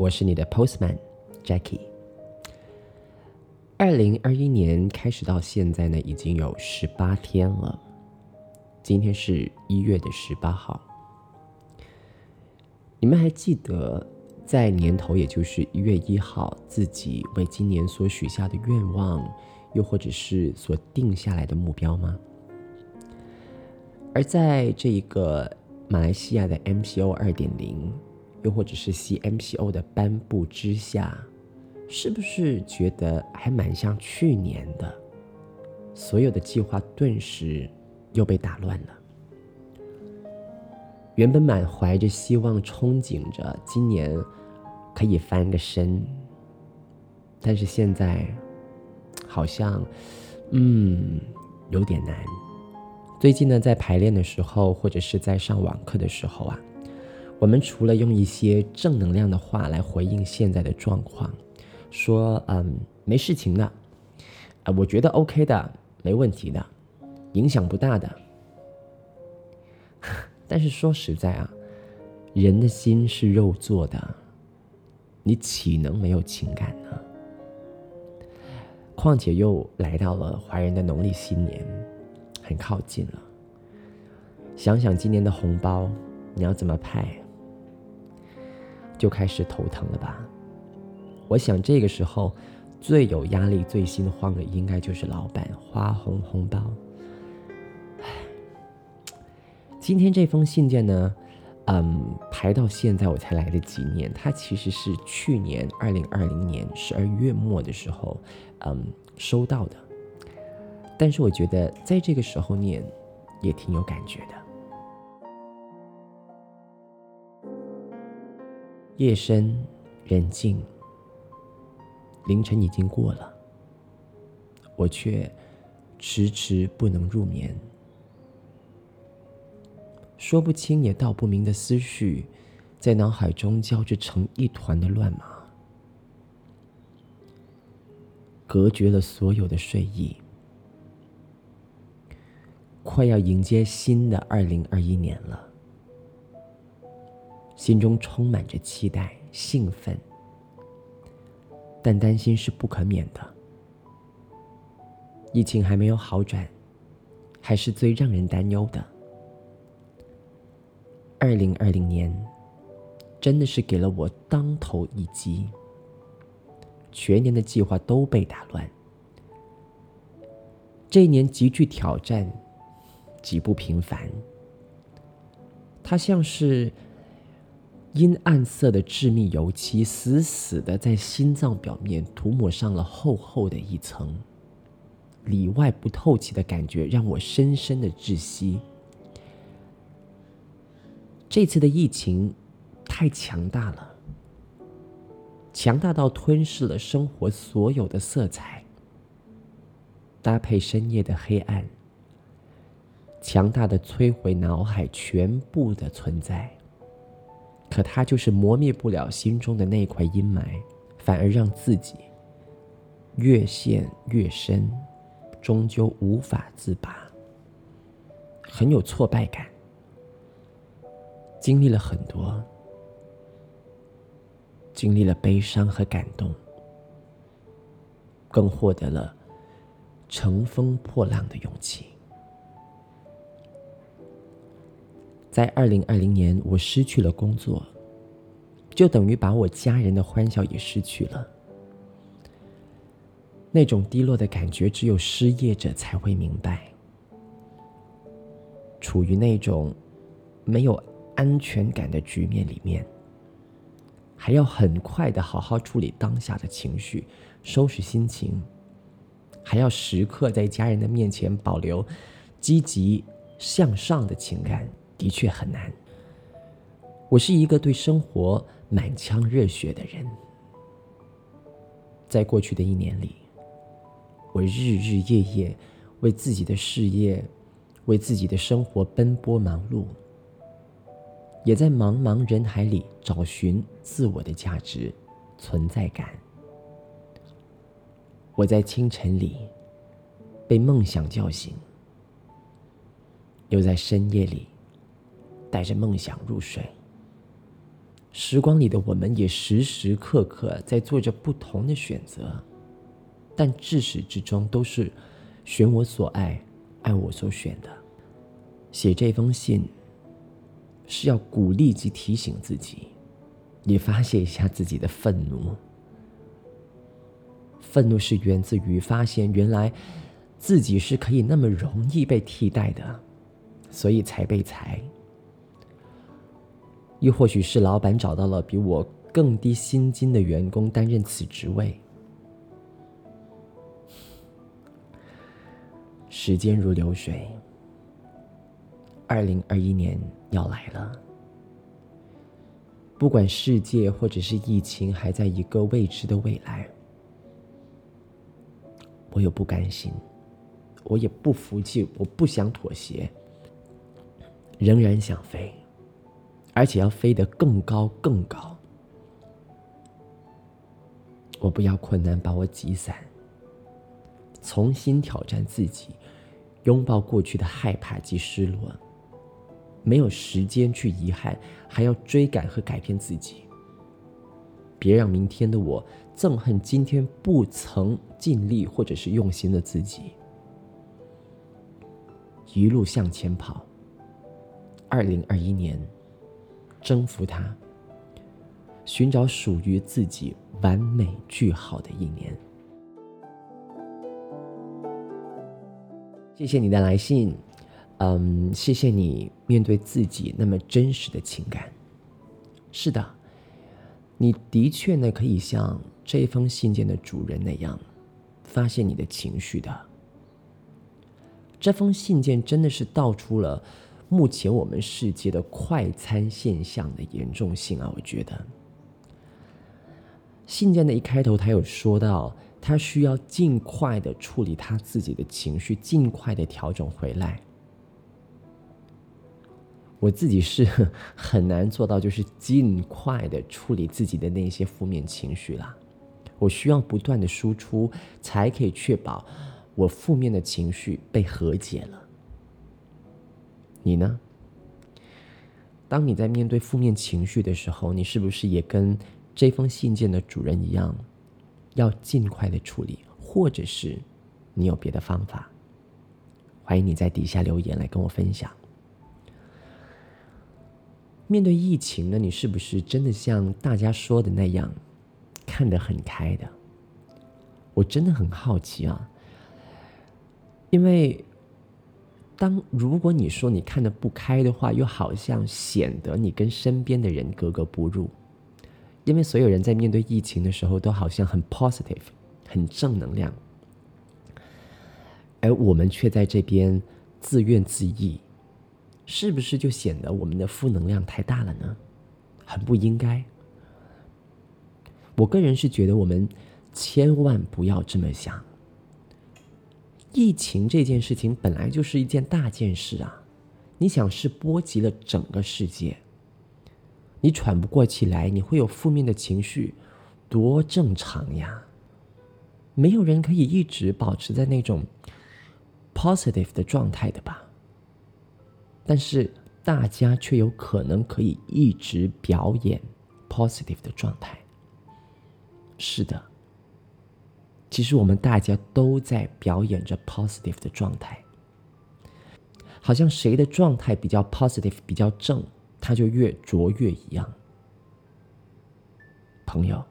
我是你的 Postman Jackie。二零二一年开始到现在呢，已经有十八天了。今天是一月的十八号。你们还记得在年头，也就是一月一号，自己为今年所许下的愿望，又或者是所定下来的目标吗？而在这一个马来西亚的 MCO 二点零。又或者是 CMCO 的颁布之下，是不是觉得还蛮像去年的？所有的计划顿时又被打乱了。原本满怀着希望、憧憬着今年可以翻个身，但是现在好像，嗯，有点难。最近呢，在排练的时候，或者是在上网课的时候啊。我们除了用一些正能量的话来回应现在的状况，说嗯没事情的，啊我觉得 OK 的，没问题的，影响不大的。但是说实在啊，人的心是肉做的，你岂能没有情感呢？况且又来到了华人的农历新年，很靠近了。想想今年的红包，你要怎么派？就开始头疼了吧？我想这个时候最有压力、最心慌的，应该就是老板花红红包。唉，今天这封信件呢，嗯，排到现在我才来得及念。它其实是去年二零二零年十二月末的时候，嗯，收到的。但是我觉得在这个时候念，也挺有感觉的。夜深人静，凌晨已经过了，我却迟迟不能入眠。说不清也道不明的思绪，在脑海中交织成一团的乱麻，隔绝了所有的睡意。快要迎接新的二零二一年了。心中充满着期待、兴奋，但担心是不可免的。疫情还没有好转，还是最让人担忧的。二零二零年，真的是给了我当头一击，全年的计划都被打乱。这一年极具挑战，极不平凡。它像是……阴暗色的致密油漆，死死的在心脏表面涂抹上了厚厚的一层，里外不透气的感觉让我深深的窒息。这次的疫情太强大了，强大到吞噬了生活所有的色彩，搭配深夜的黑暗，强大的摧毁脑海全部的存在。可他就是磨灭不了心中的那块阴霾，反而让自己越陷越深，终究无法自拔，很有挫败感。经历了很多，经历了悲伤和感动，更获得了乘风破浪的勇气。在二零二零年，我失去了工作，就等于把我家人的欢笑也失去了。那种低落的感觉，只有失业者才会明白。处于那种没有安全感的局面里面，还要很快的好好处理当下的情绪，收拾心情，还要时刻在家人的面前保留积极向上的情感。的确很难。我是一个对生活满腔热血的人。在过去的一年里，我日日夜夜为自己的事业、为自己的生活奔波忙碌，也在茫茫人海里找寻自我的价值、存在感。我在清晨里被梦想叫醒，又在深夜里带着梦想入睡。时光里的我们，也时时刻刻在做着不同的选择，但至始至终都是选我所爱，爱我所选的。写这封信是要鼓励及提醒自己，也发泄一下自己的愤怒。愤怒是源自于发现原来自己是可以那么容易被替代的，所以才被裁。又或许是老板找到了比我更低薪金的员工担任此职位。时间如流水，二零二一年要来了。不管世界或者是疫情还在一个未知的未来，我有不甘心，我也不服气，我不想妥协，仍然想飞。而且要飞得更高更高。我不要困难把我挤散，重新挑战自己，拥抱过去的害怕及失落。没有时间去遗憾，还要追赶和改变自己。别让明天的我憎恨今天不曾尽力或者是用心的自己。一路向前跑。二零二一年。征服它，寻找属于自己完美句号的一年。谢谢你的来信，嗯，谢谢你面对自己那么真实的情感。是的，你的确呢可以像这封信件的主人那样，发现你的情绪的。这封信件真的是道出了。目前我们世界的快餐现象的严重性啊，我觉得信件的一开头，他有说到他需要尽快的处理他自己的情绪，尽快的调整回来。我自己是很难做到，就是尽快的处理自己的那些负面情绪啦。我需要不断的输出，才可以确保我负面的情绪被和解了。你呢？当你在面对负面情绪的时候，你是不是也跟这封信件的主人一样，要尽快的处理，或者是你有别的方法？欢迎你在底下留言来跟我分享。面对疫情呢，你是不是真的像大家说的那样，看得很开的？我真的很好奇啊，因为。当如果你说你看得不开的话，又好像显得你跟身边的人格格不入，因为所有人在面对疫情的时候都好像很 positive，很正能量，而我们却在这边自怨自艾，是不是就显得我们的负能量太大了呢？很不应该。我个人是觉得我们千万不要这么想。疫情这件事情本来就是一件大件事啊！你想是波及了整个世界，你喘不过气来，你会有负面的情绪，多正常呀！没有人可以一直保持在那种 positive 的状态的吧？但是大家却有可能可以一直表演 positive 的状态。是的。其实我们大家都在表演着 positive 的状态，好像谁的状态比较 positive、比较正，他就越卓越一样。朋友，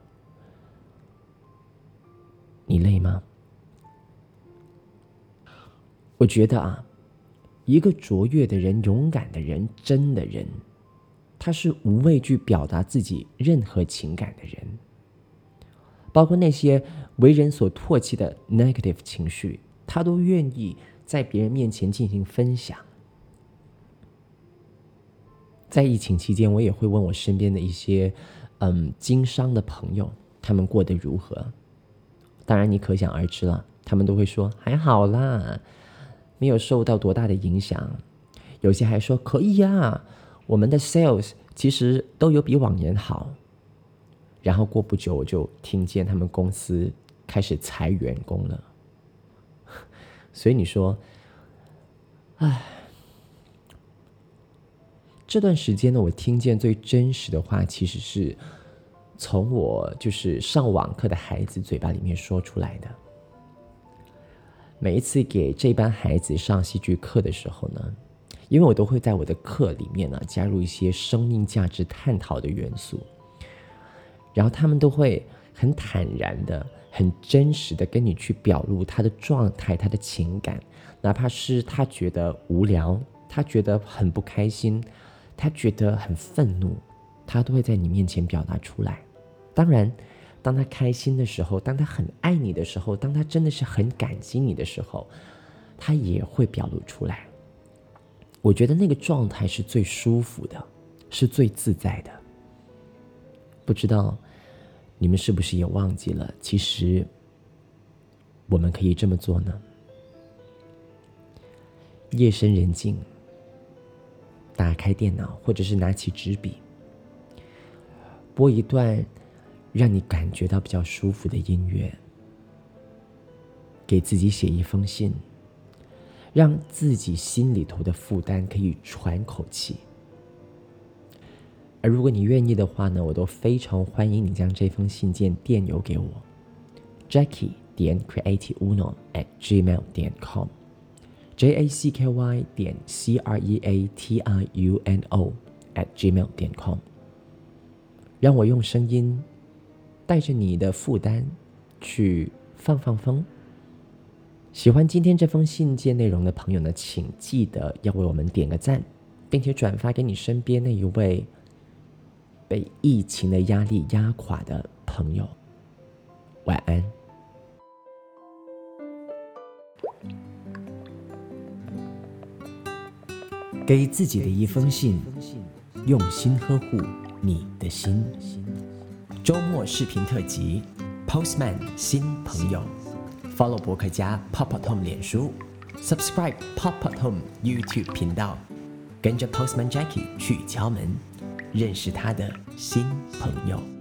你累吗？我觉得啊，一个卓越的人、勇敢的人、真的人，他是无畏惧表达自己任何情感的人。包括那些为人所唾弃的 negative 情绪，他都愿意在别人面前进行分享。在疫情期间，我也会问我身边的一些嗯经商的朋友，他们过得如何？当然你可想而知了，他们都会说还好啦，没有受到多大的影响。有些还说可以呀，我们的 sales 其实都有比往年好。然后过不久，我就听见他们公司开始裁员工了。所以你说，唉，这段时间呢，我听见最真实的话，其实是从我就是上网课的孩子嘴巴里面说出来的。每一次给这班孩子上戏剧课的时候呢，因为我都会在我的课里面呢加入一些生命价值探讨的元素。然后他们都会很坦然的、很真实的跟你去表露他的状态、他的情感，哪怕是他觉得无聊、他觉得很不开心、他觉得很愤怒，他都会在你面前表达出来。当然，当他开心的时候，当他很爱你的时候，当他真的是很感激你的时候，他也会表露出来。我觉得那个状态是最舒服的，是最自在的。不知道你们是不是也忘记了？其实我们可以这么做呢。夜深人静，打开电脑，或者是拿起纸笔，播一段让你感觉到比较舒服的音乐，给自己写一封信，让自己心里头的负担可以喘口气。而如果你愿意的话呢，我都非常欢迎你将这封信件电邮给我，Jackie 点 Createuno at gmail 点 com，J A C K Y 点 C R E A T I U N O at gmail 点 com，让我用声音带着你的负担去放放风。喜欢今天这封信件内容的朋友呢，请记得要为我们点个赞，并且转发给你身边那一位。被疫情的压力压垮的朋友，晚安。给自己的一封信，用心呵护你的心。周末视频特辑，Postman 新朋友，Follow 博客家 Pop Up Home 脸书，Subscribe Pop Up Home YouTube 频道，跟着 Postman Jackie 去敲门。认识他的新朋友。